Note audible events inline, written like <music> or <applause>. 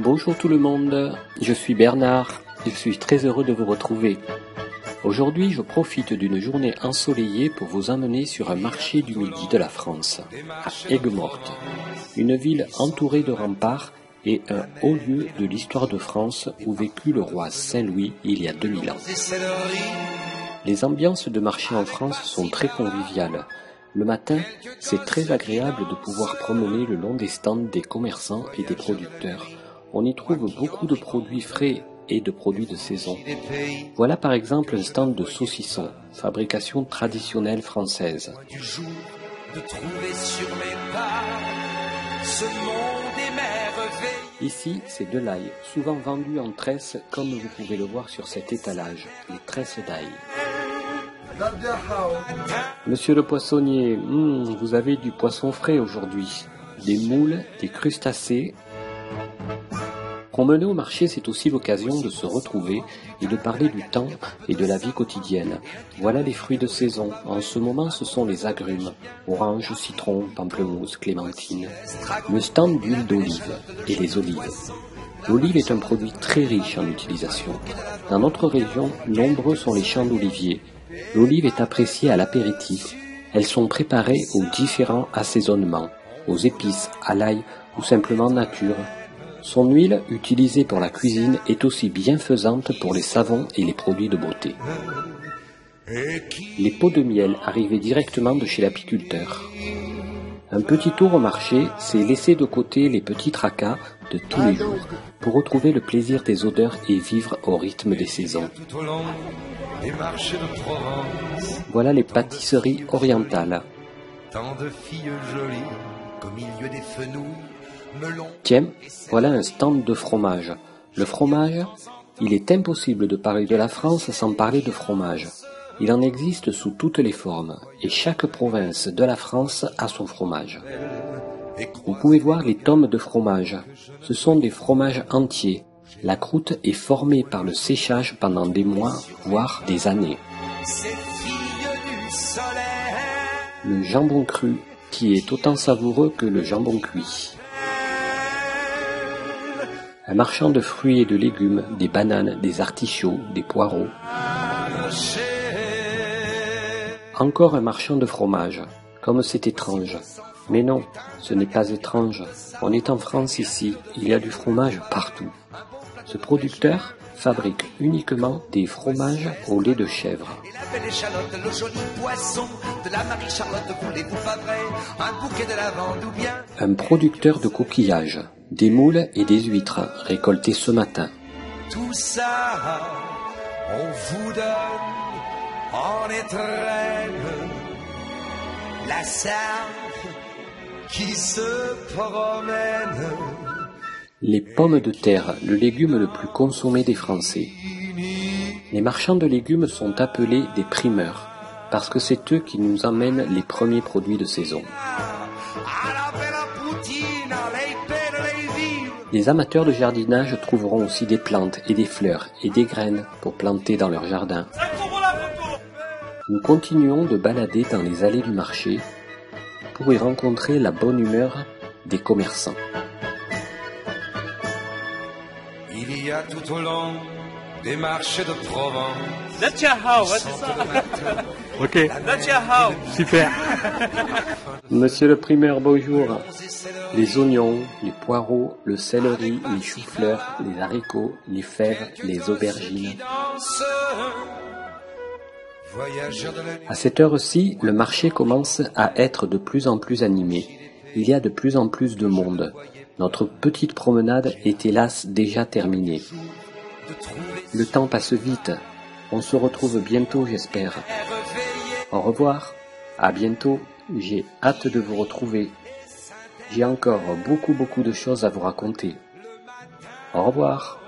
Bonjour tout le monde, je suis Bernard je suis très heureux de vous retrouver. Aujourd'hui, je profite d'une journée ensoleillée pour vous emmener sur un marché du midi de la France, à Aigues-Mortes, une ville entourée de remparts et un haut lieu de l'histoire de France où vécut le roi Saint-Louis il y a 2000 ans. Les ambiances de marché en France sont très conviviales. Le matin, c'est très agréable de pouvoir promener le long des stands des commerçants et des producteurs. On y trouve beaucoup de produits frais et de produits de saison. Voilà par exemple un stand de saucissons, fabrication traditionnelle française. Ici, c'est de l'ail, souvent vendu en tresse comme vous pouvez le voir sur cet étalage, les tresses d'ail. Monsieur le poissonnier, hmm, vous avez du poisson frais aujourd'hui. Des moules, des crustacés. Promener au marché, c'est aussi l'occasion de se retrouver et de parler du temps et de la vie quotidienne. Voilà les fruits de saison. En ce moment, ce sont les agrumes. Orange, citron, pamplemousse, clémentine. Le stand d'huile d'olive et les olives. L'olive est un produit très riche en utilisation. Dans notre région, nombreux sont les champs d'oliviers L'olive est appréciée à l'apéritif. Elles sont préparées aux différents assaisonnements, aux épices, à l'ail ou simplement nature. Son huile, utilisée pour la cuisine, est aussi bienfaisante pour les savons et les produits de beauté. Les pots de miel arrivaient directement de chez l'apiculteur. Un petit tour au marché, c'est laisser de côté les petits tracas de tous les jours pour retrouver le plaisir des odeurs et vivre au rythme des saisons. Voilà les pâtisseries orientales. Tiens, voilà un stand de fromage. Le fromage, il est impossible de parler de la France sans parler de fromage. Il en existe sous toutes les formes, et chaque province de la France a son fromage. Vous pouvez voir les tomes de fromage. Ce sont des fromages entiers, la croûte est formée par le séchage pendant des mois, voire des années. Le jambon cru, qui est autant savoureux que le jambon cuit. Un marchand de fruits et de légumes, des bananes, des artichauts, des poireaux. Encore un marchand de fromage, comme c'est étrange. Mais non, ce n'est pas étrange. On est en France ici, il y a du fromage partout. Ce producteur fabrique uniquement des fromages au lait de chèvre. Un producteur de coquillages, des moules et des huîtres récoltés ce matin. Tout ça, on vous donne en la qui se promène les pommes de terre, le légume le plus consommé des Français. Les marchands de légumes sont appelés des primeurs, parce que c'est eux qui nous amènent les premiers produits de saison. Les amateurs de jardinage trouveront aussi des plantes et des fleurs et des graines pour planter dans leur jardin. Nous continuons de balader dans les allées du marché pour y rencontrer la bonne humeur des commerçants. Il y a tout au long des marchés de Provence. <laughs> ok. Super. <laughs> Monsieur le primeur, bonjour. Les oignons, les poireaux, le céleri, les choux-fleurs, les haricots, les fèves, les aubergines. À cette heure-ci, le marché commence à être de plus en plus animé. Il y a de plus en plus de monde. Notre petite promenade est hélas déjà terminée. Le temps passe vite. On se retrouve bientôt, j'espère. Au revoir. À bientôt. J'ai hâte de vous retrouver. J'ai encore beaucoup beaucoup de choses à vous raconter. Au revoir.